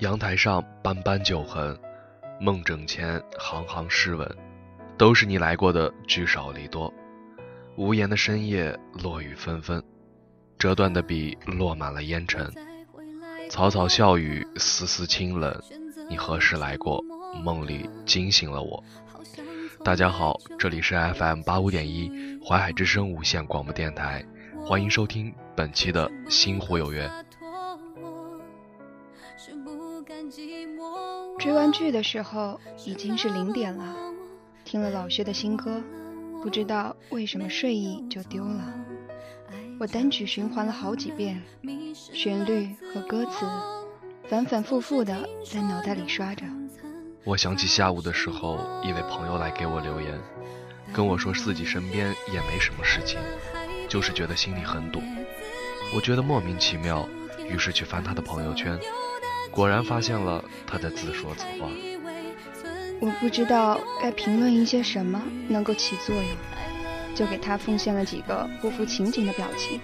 阳台上斑斑酒痕，梦枕前行行诗文，都是你来过的聚少离多。无言的深夜，落雨纷纷，折断的笔落满了烟尘。草草笑语，丝丝清冷。你何时来过？梦里惊醒了我。大家好，这里是 FM 八五点一淮海之声无线广播电台，欢迎收听本期的《星湖有约》。追完剧的时候已经是零点了，听了老薛的新歌，不知道为什么睡意就丢了。我单曲循环了好几遍，旋律和歌词反反复复的在脑袋里刷着。我想起下午的时候，一位朋友来给我留言，跟我说自己身边也没什么事情，就是觉得心里很堵。我觉得莫名其妙，于是去翻他的朋友圈，果然发现了他在自说自话。我不知道该评论一些什么能够起作用，就给他奉献了几个不符情景的表情。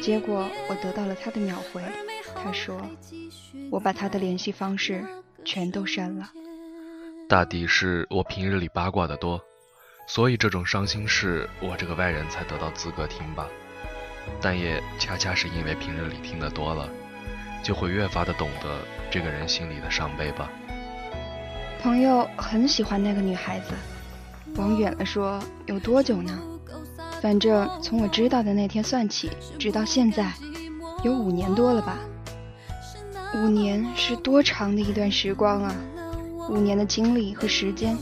结果我得到了他的秒回，他说：“我把他的联系方式全都删了。”大抵是我平日里八卦的多，所以这种伤心事我这个外人才得到资格听吧。但也恰恰是因为平日里听得多了，就会越发的懂得这个人心里的伤悲吧。朋友很喜欢那个女孩子，往远了说有多久呢？反正从我知道的那天算起，直到现在，有五年多了吧。五年是多长的一段时光啊！五年的经历和时间，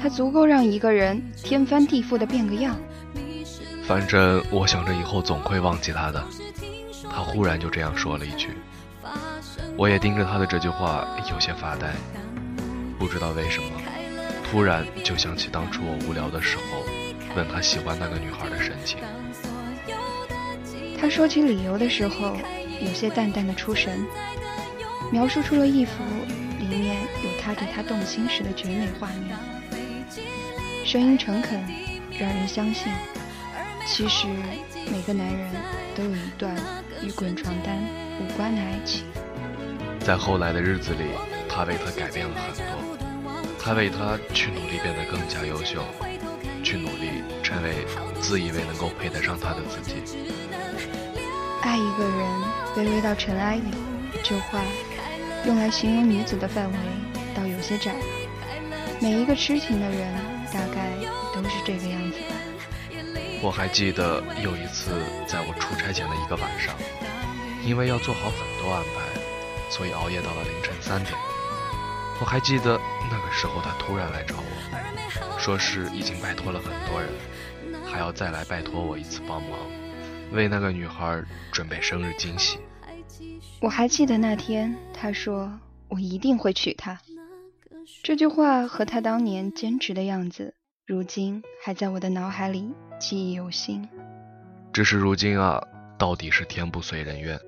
它足够让一个人天翻地覆的变个样。反正我想着以后总会忘记他的。他忽然就这样说了一句，我也盯着他的这句话有些发呆。不知道为什么，突然就想起当初我无聊的时候问他喜欢那个女孩的神情。他说起理由的时候，有些淡淡的出神，描述出了一幅。里面有他对她动心时的绝美画面，声音诚恳，让人相信，其实每个男人都有一段与滚床单无关的爱情。在后来的日子里，他为她改变了很多，他为她去努力变得更加优秀，去努力成为自以为能够配得上她的自己。爱一个人，卑微到尘埃里，这话。用来形容女子的范围倒有些窄了。每一个痴情的人，大概都是这个样子吧。我还记得有一次，在我出差前的一个晚上，因为要做好很多安排，所以熬夜到了凌晨三点。我还记得那个时候，他突然来找我，说是已经拜托了很多人，还要再来拜托我一次帮忙，为那个女孩准备生日惊喜。我还记得那天，他说我一定会娶她。这句话和他当年坚持的样子，如今还在我的脑海里记忆犹新。只是如今啊，到底是天不遂人愿，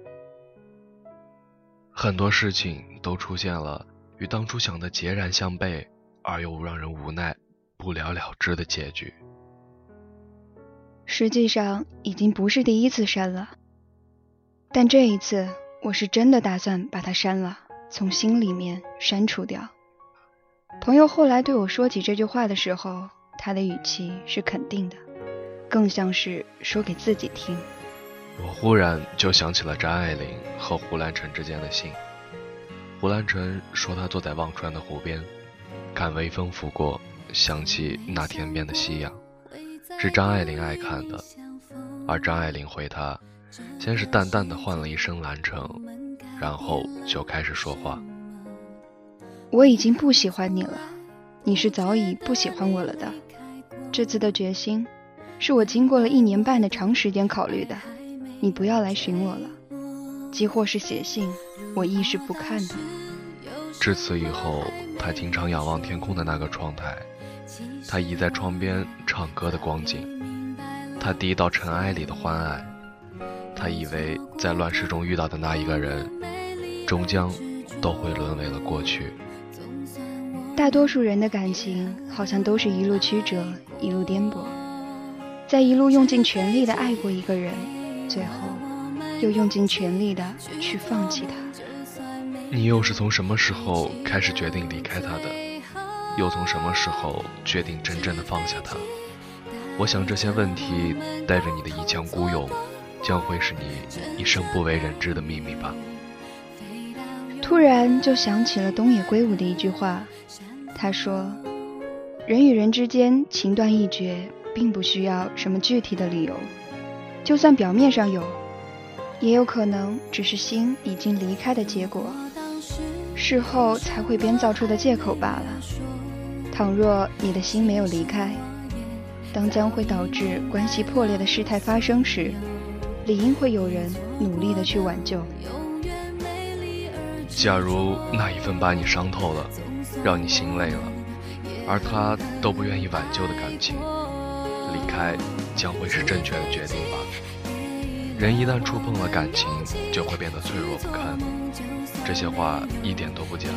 很多事情都出现了与当初想的截然相悖，而又让人无奈、不了了之的结局。实际上已经不是第一次删了，但这一次。我是真的打算把它删了，从心里面删除掉。朋友后来对我说起这句话的时候，他的语气是肯定的，更像是说给自己听。我忽然就想起了张爱玲和胡兰成之间的信。胡兰成说他坐在忘川的湖边，看微风拂过，想起那天边的夕阳，是张爱玲爱看的，而张爱玲回他。先是淡淡的唤了一声“兰城”，然后就开始说话。我已经不喜欢你了，你是早已不喜欢我了的。这次的决心，是我经过了一年半的长时间考虑的。你不要来寻我了，即或是写信，我亦是不看的。至此以后，他经常仰望天空的那个窗台，他倚在窗边唱歌的光景，他低到尘埃里的欢爱。他以为在乱世中遇到的那一个人，终将都会沦为了过去。大多数人的感情好像都是一路曲折，一路颠簸，在一路用尽全力的爱过一个人，最后又用尽全力的去放弃他。你又是从什么时候开始决定离开他的？又从什么时候决定真正的放下他？我想这些问题带着你的一腔孤勇，将会是你一生不为人知的秘密吧。突然就想起了东野圭吾的一句话，他说：“人与人之间情断意绝，并不需要什么具体的理由，就算表面上有，也有可能只是心已经离开的结果，事后才会编造出的借口罢了。倘若你的心没有离开，当将会导致关系破裂的事态发生时，理应会有人努力的去挽救。”假如那一份把你伤透了，让你心累了，而他都不愿意挽救的感情，离开将会是正确的决定吧。人一旦触碰了感情，就会变得脆弱不堪。这些话一点都不假，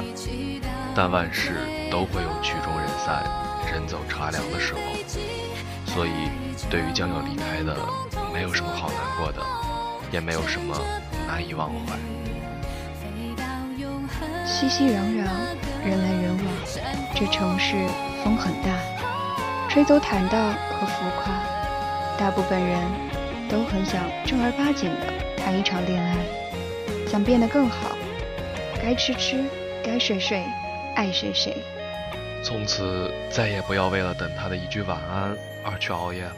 但万事都会有曲终人散、人走茶凉的时候。所以，对于将要离开的，没有什么好难过的，也没有什么难以忘怀。熙熙攘攘，人来人往，这城市风很大，吹走坦荡和浮夸。大部分人都很想正儿八经的谈一场恋爱，想变得更好，该吃吃，该睡睡，爱谁谁。从此再也不要为了等他的一句晚安而去熬夜了，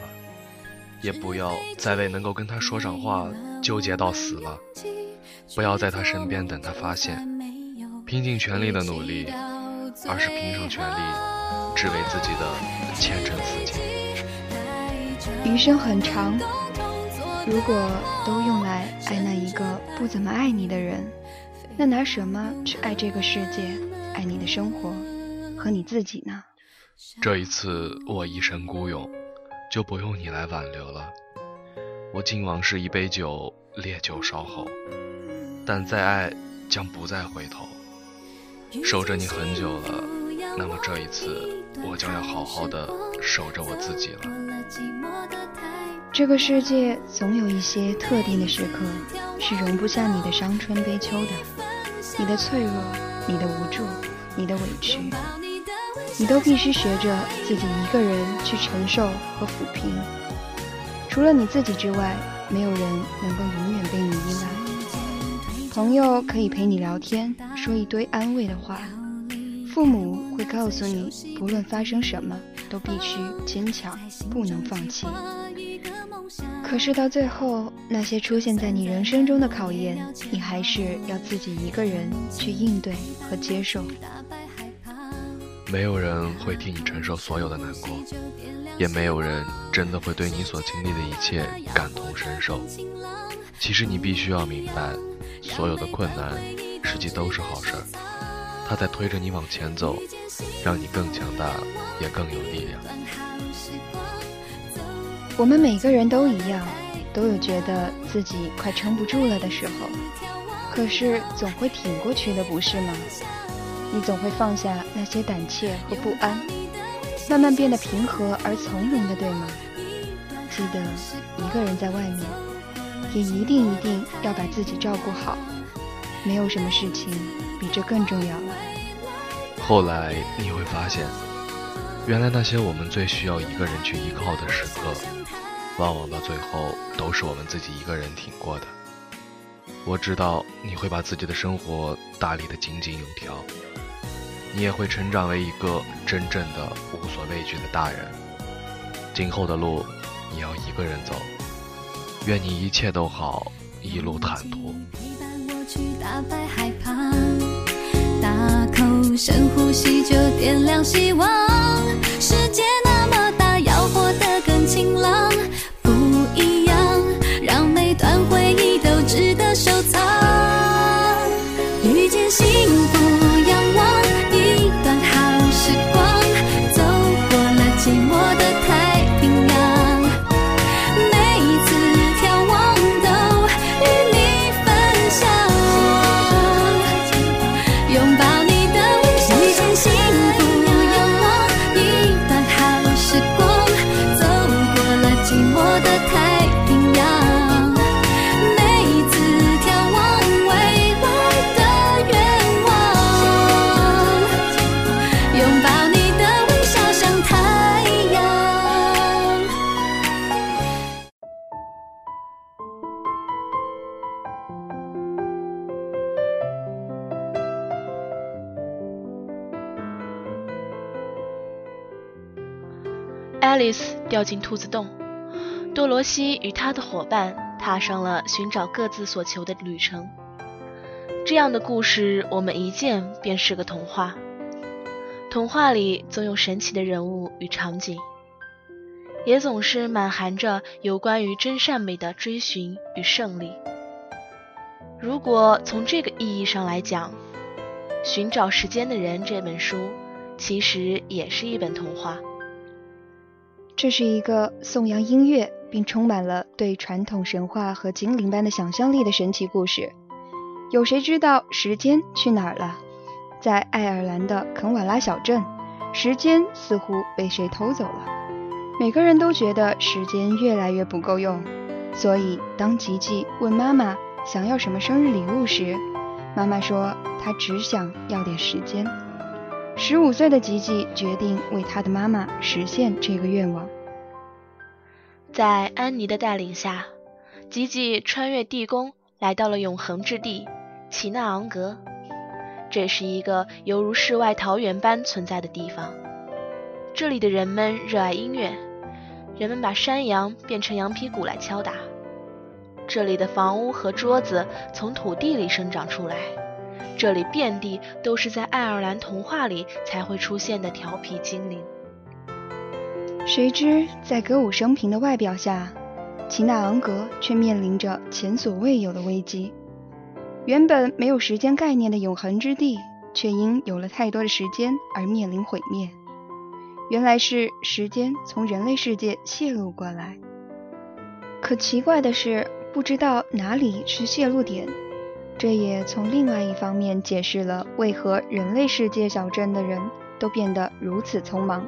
也不要再为能够跟他说上话纠结到死了。不要在他身边等他发现。拼尽全力的努力，而是拼上全力，只为自己的前程似锦。余生很长，如果都用来爱那一个不怎么爱你的人，那拿什么去爱这个世界，爱你的生活和你自己呢？这一次我一身孤勇，就不用你来挽留了。我敬往事一杯酒，烈酒烧后，但再爱将不再回头。守着你很久了，那么这一次，我将要好好的守着我自己了。这个世界总有一些特定的时刻，是容不下你的伤春悲秋的，你的脆弱，你的无助，你的委屈，你都必须学着自己一个人去承受和抚平。除了你自己之外，没有人能够永远被你依赖。朋友可以陪你聊天，说一堆安慰的话；父母会告诉你，不论发生什么，都必须坚强，不能放弃。可是到最后，那些出现在你人生中的考验，你还是要自己一个人去应对和接受。没有人会替你承受所有的难过，也没有人真的会对你所经历的一切感同身受。其实你必须要明白。所有的困难，实际都是好事儿，他在推着你往前走，让你更强大，也更有力量。我们每个人都一样，都有觉得自己快撑不住了的时候，可是总会挺过去的，不是吗？你总会放下那些胆怯和不安，慢慢变得平和而从容的，对吗？记得一个人在外面。也一定一定要把自己照顾好，没有什么事情比这更重要了。后来你会发现，原来那些我们最需要一个人去依靠的时刻，往往到最后都是我们自己一个人挺过的。我知道你会把自己的生活打理得井井有条，你也会成长为一个真正的无所畏惧的大人。今后的路，你要一个人走。愿你一切都好，一路坦途。大口深呼吸，就点亮希望。世界那么大，要活得更晴朗。不一样，让每段回忆都值得收藏。遇见掉进兔子洞，多罗西与他的伙伴踏上了寻找各自所求的旅程。这样的故事，我们一见便是个童话。童话里总有神奇的人物与场景，也总是满含着有关于真善美的追寻与胜利。如果从这个意义上来讲，《寻找时间的人》这本书其实也是一本童话。这是一个颂扬音乐并充满了对传统神话和精灵般的想象力的神奇故事。有谁知道时间去哪儿了？在爱尔兰的肯瓦拉小镇，时间似乎被谁偷走了。每个人都觉得时间越来越不够用，所以当吉吉问妈妈想要什么生日礼物时，妈妈说她只想要点时间。十五岁的吉吉决定为他的妈妈实现这个愿望。在安妮的带领下，吉吉穿越地宫，来到了永恒之地奇纳昂格。这是一个犹如世外桃源般存在的地方。这里的人们热爱音乐，人们把山羊变成羊皮鼓来敲打。这里的房屋和桌子从土地里生长出来。这里遍地都是在爱尔兰童话里才会出现的调皮精灵。谁知在歌舞升平的外表下，奇纳昂格却面临着前所未有的危机。原本没有时间概念的永恒之地，却因有了太多的时间而面临毁灭。原来是时间从人类世界泄露过来。可奇怪的是，不知道哪里是泄露点。这也从另外一方面解释了为何人类世界小镇的人都变得如此匆忙。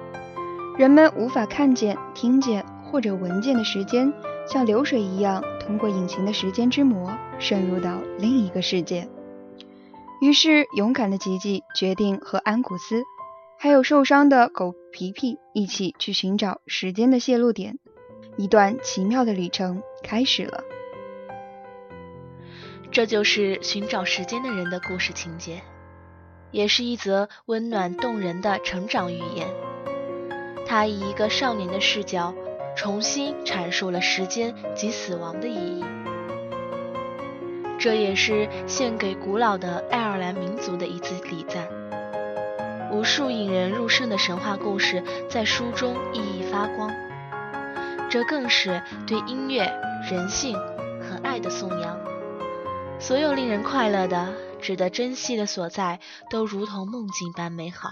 人们无法看见、听见或者闻见的时间，像流水一样通过隐形的时间之膜渗入到另一个世界。于是，勇敢的吉吉决定和安古斯，还有受伤的狗皮皮一起去寻找时间的泄露点。一段奇妙的旅程开始了。这就是寻找时间的人的故事情节，也是一则温暖动人的成长寓言。他以一个少年的视角，重新阐述了时间及死亡的意义。这也是献给古老的爱尔兰民族的一次礼赞。无数引人入胜的神话故事在书中熠熠发光，这更是对音乐、人性和爱的颂扬。所有令人快乐的、值得珍惜的所在，都如同梦境般美好。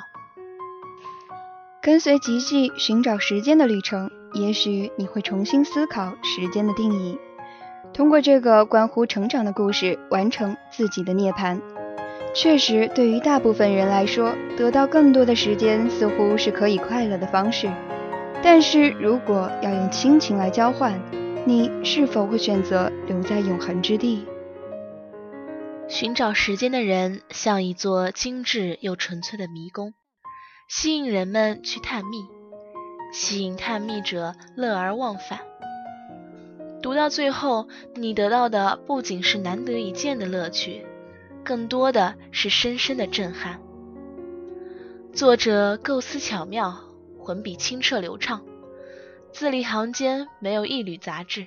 跟随吉吉寻找时间的旅程，也许你会重新思考时间的定义，通过这个关乎成长的故事，完成自己的涅槃。确实，对于大部分人来说，得到更多的时间似乎是可以快乐的方式。但是如果要用亲情来交换，你是否会选择留在永恒之地？寻找时间的人像一座精致又纯粹的迷宫，吸引人们去探秘，吸引探秘者乐而忘返。读到最后，你得到的不仅是难得一见的乐趣，更多的是深深的震撼。作者构思巧妙，文笔清澈流畅，字里行间没有一缕杂质。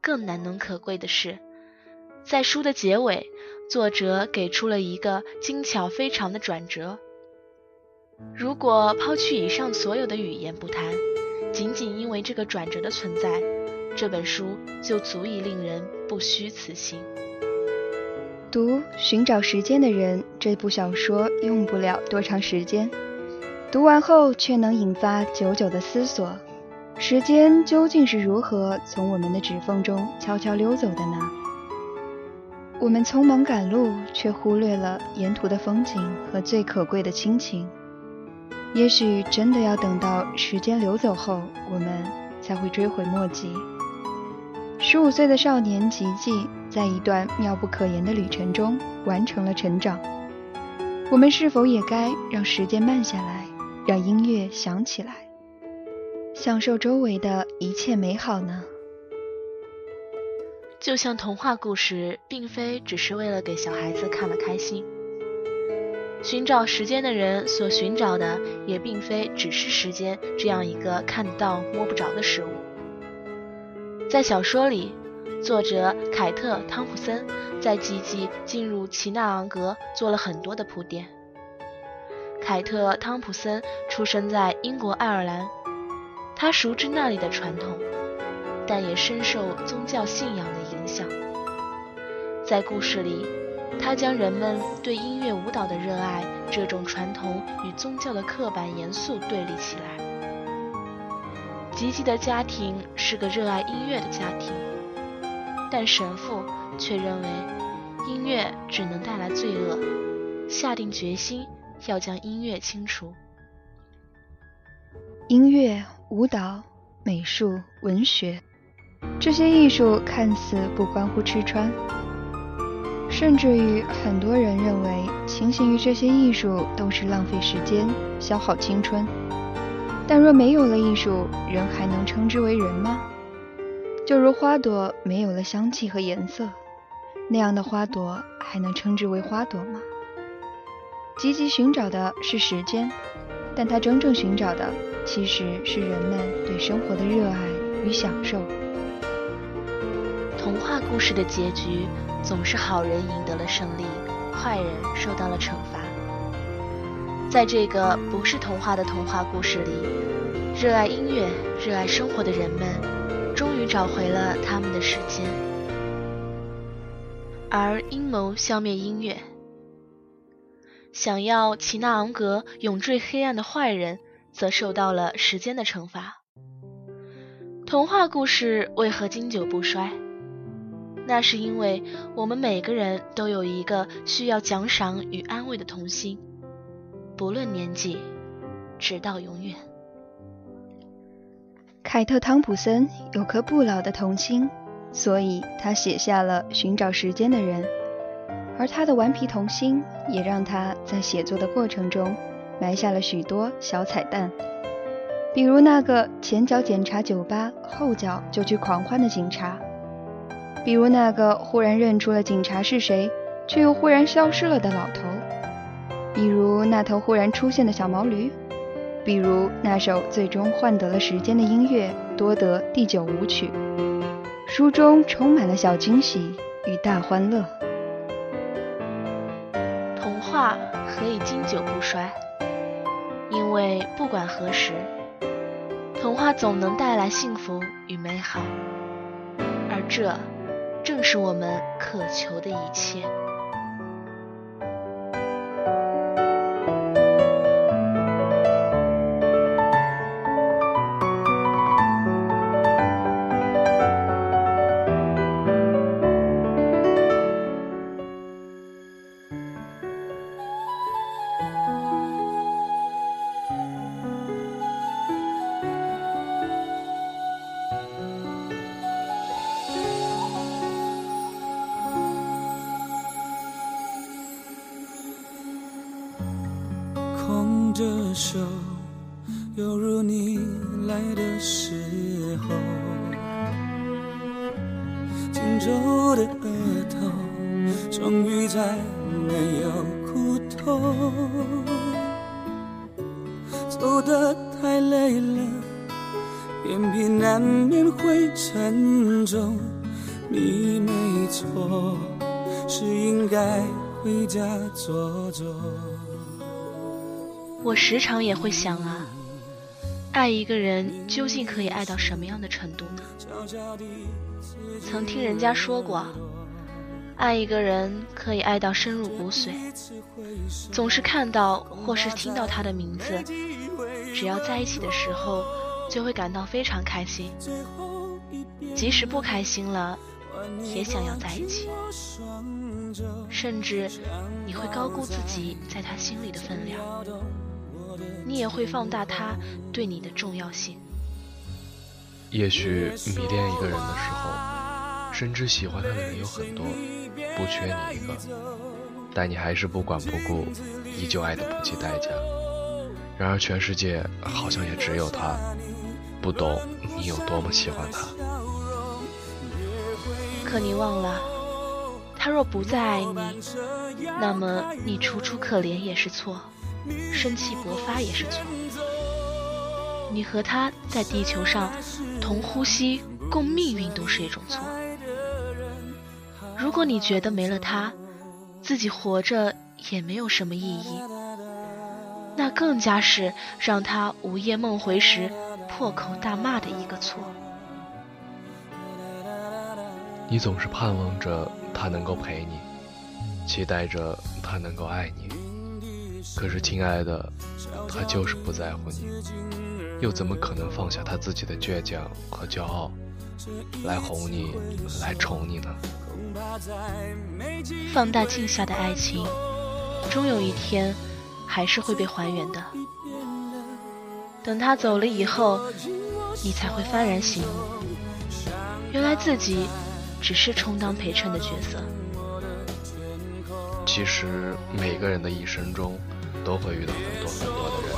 更难能可贵的是。在书的结尾，作者给出了一个精巧非常的转折。如果抛去以上所有的语言不谈，仅仅因为这个转折的存在，这本书就足以令人不虚此行。读《寻找时间的人》这部小说用不了多长时间，读完后却能引发久久的思索：时间究竟是如何从我们的指缝中悄悄溜走的呢？我们匆忙赶路，却忽略了沿途的风景和最可贵的亲情。也许真的要等到时间流走后，我们才会追悔莫及。十五岁的少年吉吉，在一段妙不可言的旅程中完成了成长。我们是否也该让时间慢下来，让音乐响起来，享受周围的一切美好呢？就像童话故事，并非只是为了给小孩子看了开心。寻找时间的人所寻找的也并非只是时间这样一个看得到摸不着的事物。在小说里，作者凯特·汤普森在吉吉进入奇纳昂格做了很多的铺垫。凯特·汤普森出生在英国爱尔兰，他熟知那里的传统，但也深受宗教信仰的影响。在故事里，他将人们对音乐舞蹈的热爱这种传统与宗教的刻板严肃对立起来。吉吉的家庭是个热爱音乐的家庭，但神父却认为音乐只能带来罪恶，下定决心要将音乐清除。音乐、舞蹈、美术、文学，这些艺术看似不关乎吃穿。甚至于很多人认为，倾心于这些艺术都是浪费时间、消耗青春。但若没有了艺术，人还能称之为人吗？就如花朵没有了香气和颜色，那样的花朵还能称之为花朵吗？积极寻找的是时间，但他真正寻找的其实是人们对生活的热爱与享受。童话故事的结局。总是好人赢得了胜利，坏人受到了惩罚。在这个不是童话的童话故事里，热爱音乐、热爱生活的人们，终于找回了他们的时间。而阴谋消灭音乐，想要齐纳昂格永坠黑暗的坏人，则受到了时间的惩罚。童话故事为何经久不衰？那是因为我们每个人都有一个需要奖赏与安慰的童心，不论年纪，直到永远。凯特·汤普森有颗不老的童心，所以他写下了《寻找时间的人》，而他的顽皮童心也让他在写作的过程中埋下了许多小彩蛋，比如那个前脚检查酒吧，后脚就去狂欢的警察。比如那个忽然认出了警察是谁，却又忽然消失了的老头；比如那头忽然出现的小毛驴；比如那首最终换得了时间的音乐《多德第九舞曲》。书中充满了小惊喜与大欢乐。童话何以经久不衰？因为不管何时，童话总能带来幸福与美好，而这。正是我们渴求的一切。时常也会想啊，爱一个人究竟可以爱到什么样的程度呢？曾听人家说过，爱一个人可以爱到深入骨髓，总是看到或是听到他的名字，只要在一起的时候就会感到非常开心，即使不开心了，也想要在一起，甚至你会高估自己在他心里的分量。你也会放大他对你的重要性。也许迷恋一个人的时候，深知喜欢他的人有很多，不缺你一个，但你还是不管不顾，依旧爱的不计代价。然而全世界好像也只有他，不懂你有多么喜欢他。可你忘了，他。他若不再爱你，那么你楚楚可怜也是错，生气勃发也是错。你和他在地球上同呼吸共命运都是一种错。如果你觉得没了他，自己活着也没有什么意义，那更加是让他午夜梦回时破口大骂的一个错。你总是盼望着他能够陪你，期待着他能够爱你。可是，亲爱的，他就是不在乎你，又怎么可能放下他自己的倔强和骄傲，来哄你，来宠你呢？放大镜下的爱情，终有一天还是会被还原的。等他走了以后，你才会幡然醒悟，原来自己。只是充当陪衬的角色。其实每个人的一生中，都会遇到很多很多的人，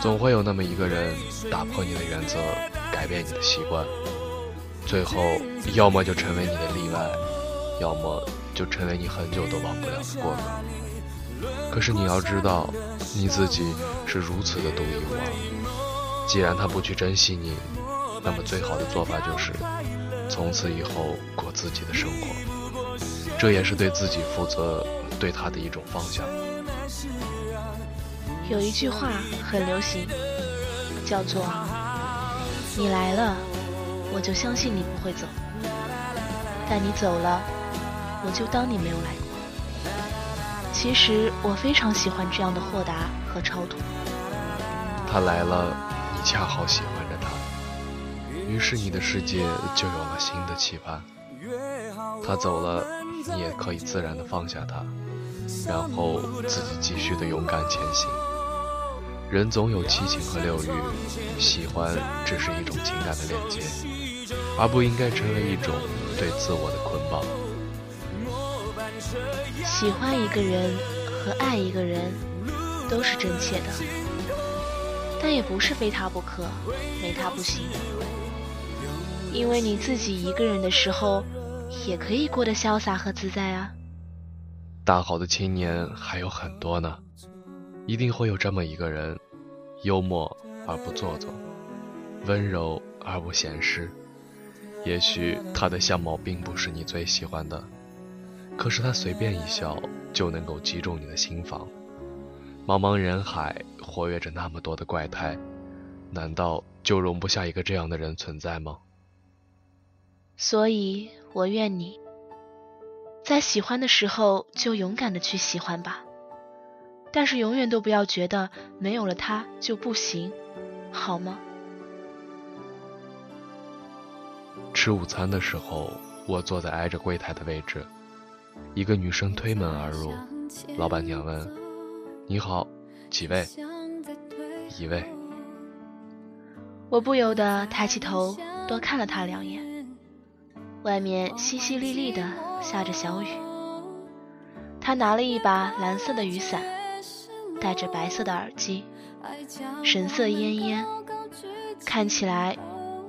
总会有那么一个人打破你的原则，改变你的习惯，最后要么就成为你的例外，要么就成为你很久都忘不了的过客。可是你要知道，你自己是如此的独一无二。既然他不去珍惜你，那么最好的做法就是。从此以后过自己的生活，这也是对自己负责，对他的一种方向。有一句话很流行，叫做“你来了，我就相信你不会走；但你走了，我就当你没有来过。”其实我非常喜欢这样的豁达和超脱。他来了，你恰好喜欢着他。于是你的世界就有了新的期盼。他走了，你也可以自然的放下他，然后自己继续的勇敢前行。人总有七情和六欲，喜欢只是一种情感的链接，而不应该成为一种对自我的捆绑。喜欢一个人和爱一个人都是真切的，但也不是非他不可，没他不行。因为你自己一个人的时候，也可以过得潇洒和自在啊。大好的青年还有很多呢，一定会有这么一个人，幽默而不做作，温柔而不显示。也许他的相貌并不是你最喜欢的，可是他随便一笑就能够击中你的心房。茫茫人海，活跃着那么多的怪胎，难道就容不下一个这样的人存在吗？所以，我愿你在喜欢的时候就勇敢的去喜欢吧，但是永远都不要觉得没有了他就不行，好吗？吃午餐的时候，我坐在挨着柜台的位置，一个女生推门而入，老板娘问：“你好，几位？”“一位。”我不由得抬起头，多看了她两眼。外面淅淅沥沥的下着小雨，他拿了一把蓝色的雨伞，戴着白色的耳机，神色恹恹，看起来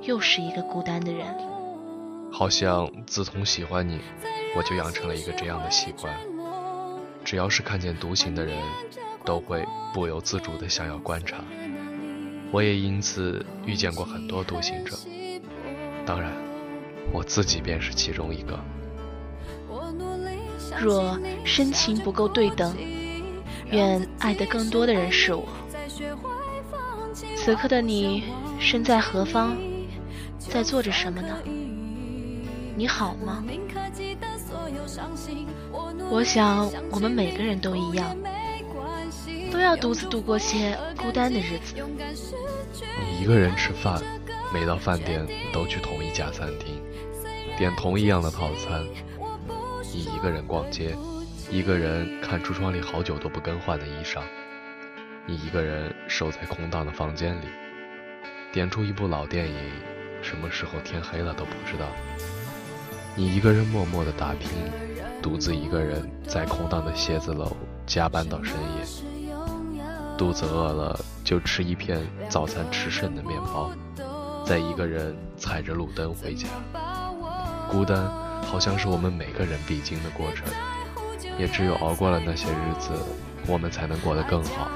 又是一个孤单的人。好像自从喜欢你，我就养成了一个这样的习惯：只要是看见独行的人，都会不由自主的想要观察。我也因此遇见过很多独行者，当然。我自己便是其中一个。若深情不够对等，愿爱得更多的人是我。此刻的你身在何方，在做着什么呢？你好吗？我想我们每个人都一样，都要独自度过些孤单的日子。你一个人吃饭，每到饭点都去同一家餐厅。点同一样的套餐，你一个人逛街，一个人看橱窗里好久都不更换的衣裳，你一个人守在空荡的房间里，点出一部老电影，什么时候天黑了都不知道。你一个人默默的打拼，独自一个人在空荡的写字楼加班到深夜，肚子饿了就吃一片早餐吃剩的面包，再一个人踩着路灯回家。孤单好像是我们每个人必经的过程，也只有熬过了那些日子，我们才能过得更好。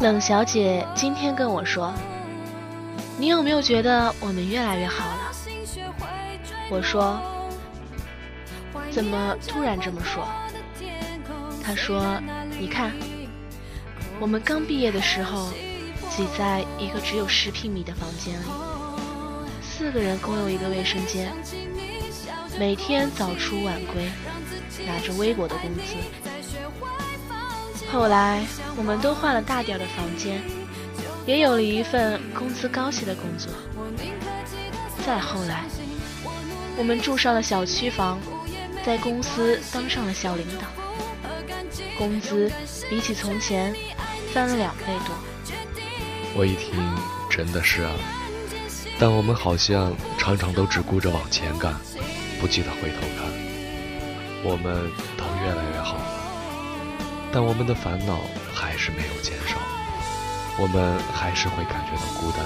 冷小姐今天跟我说：“你有没有觉得我们越来越好了？”我说：“怎么突然这么说？”她说：“你看，我们刚毕业的时候，挤在一个只有十平米的房间里，四个人共用一个卫生间，每天早出晚归，拿着微薄的工资。”后来，我们都换了大点的房间，也有了一份工资高些的工作。再后来，我们住上了小区房，在公司当上了小领导，工资比起从前翻了两倍多。我一听，真的是啊，但我们好像常常都只顾着往前赶，不记得回头看。我们都越来越好了。但我们的烦恼还是没有减少，我们还是会感觉到孤单。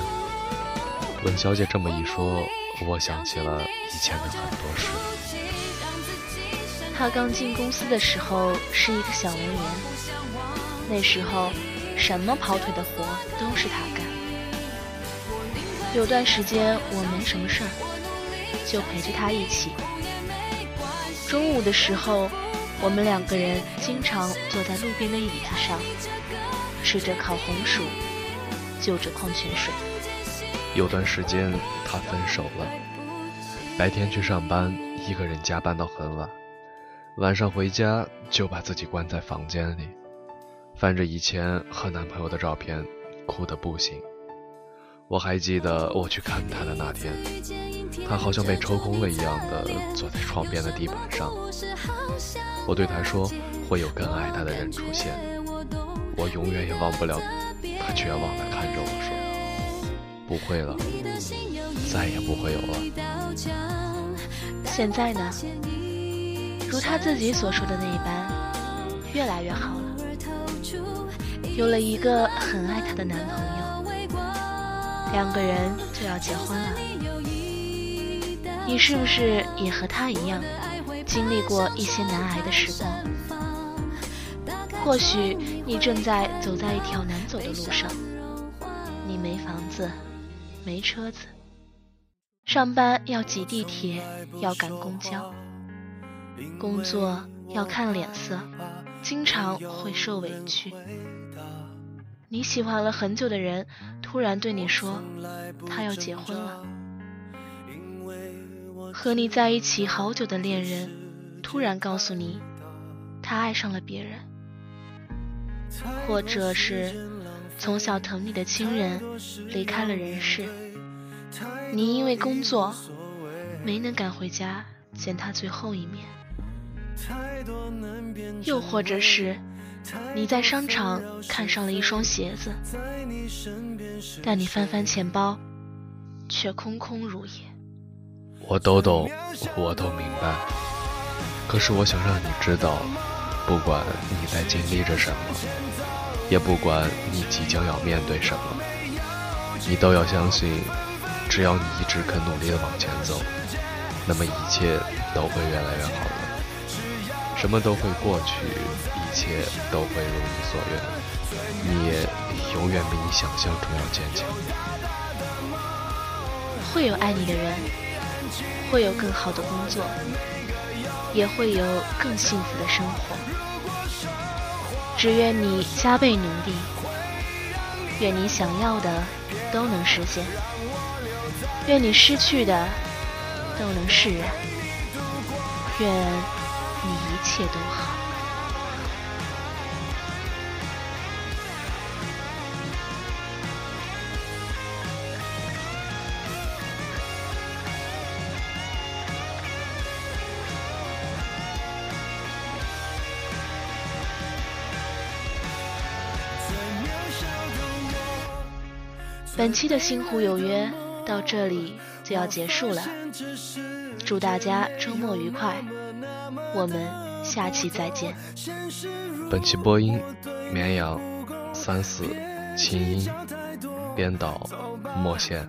文小姐这么一说，我想起了以前的很多事。她刚进公司的时候是一个小文员，那时候什么跑腿的活都是她干。有段时间我没什么事儿，就陪着他一起。中午的时候。我们两个人经常坐在路边的椅子上，吃着烤红薯，就着矿泉水。有段时间他分手了，白天去上班，一个人加班到很晚，晚上回家就把自己关在房间里，翻着以前和男朋友的照片，哭得不行。我还记得我去看他的那天，他好像被抽空了一样的坐在窗边的地板上。我对他说：“会有更爱他的人出现。”我永远也忘不了他绝望的看着我说：“不会了，再也不会有了。”现在呢？如他自己所说的那一般，越来越好了，有了一个很爱他的男朋友，两个人就要结婚了。你是不是也和他一样？经历过一些难挨的时光，或许你正在走在一条难走的路上。你没房子，没车子，上班要挤地铁，要赶公交，工作要看脸色，经常会受委屈。你喜欢了很久的人，突然对你说他要结婚了。和你在一起好久的恋人。突然告诉你，他爱上了别人，或者是从小疼你的亲人离开了人世，你因为工作没能赶回家见他最后一面。又或者是你在商场看上了一双鞋子，但你翻翻钱包，却空空如也。我都懂，我都明白。可是我想让你知道，不管你在经历着什么，也不管你即将要面对什么，你都要相信，只要你一直肯努力的往前走，那么一切都会越来越好的，什么都会过去，一切都会如你所愿，你也永远比你想象中要坚强。会有爱你的人，会有更好的工作。也会有更幸福的生活。只愿你加倍努力，愿你想要的都能实现，愿你失去的都能释然，愿你一切都好。本期的《星湖有约》到这里就要结束了，祝大家周末愉快，我们下期再见。本期播音：绵阳三四琴音，编导：墨线。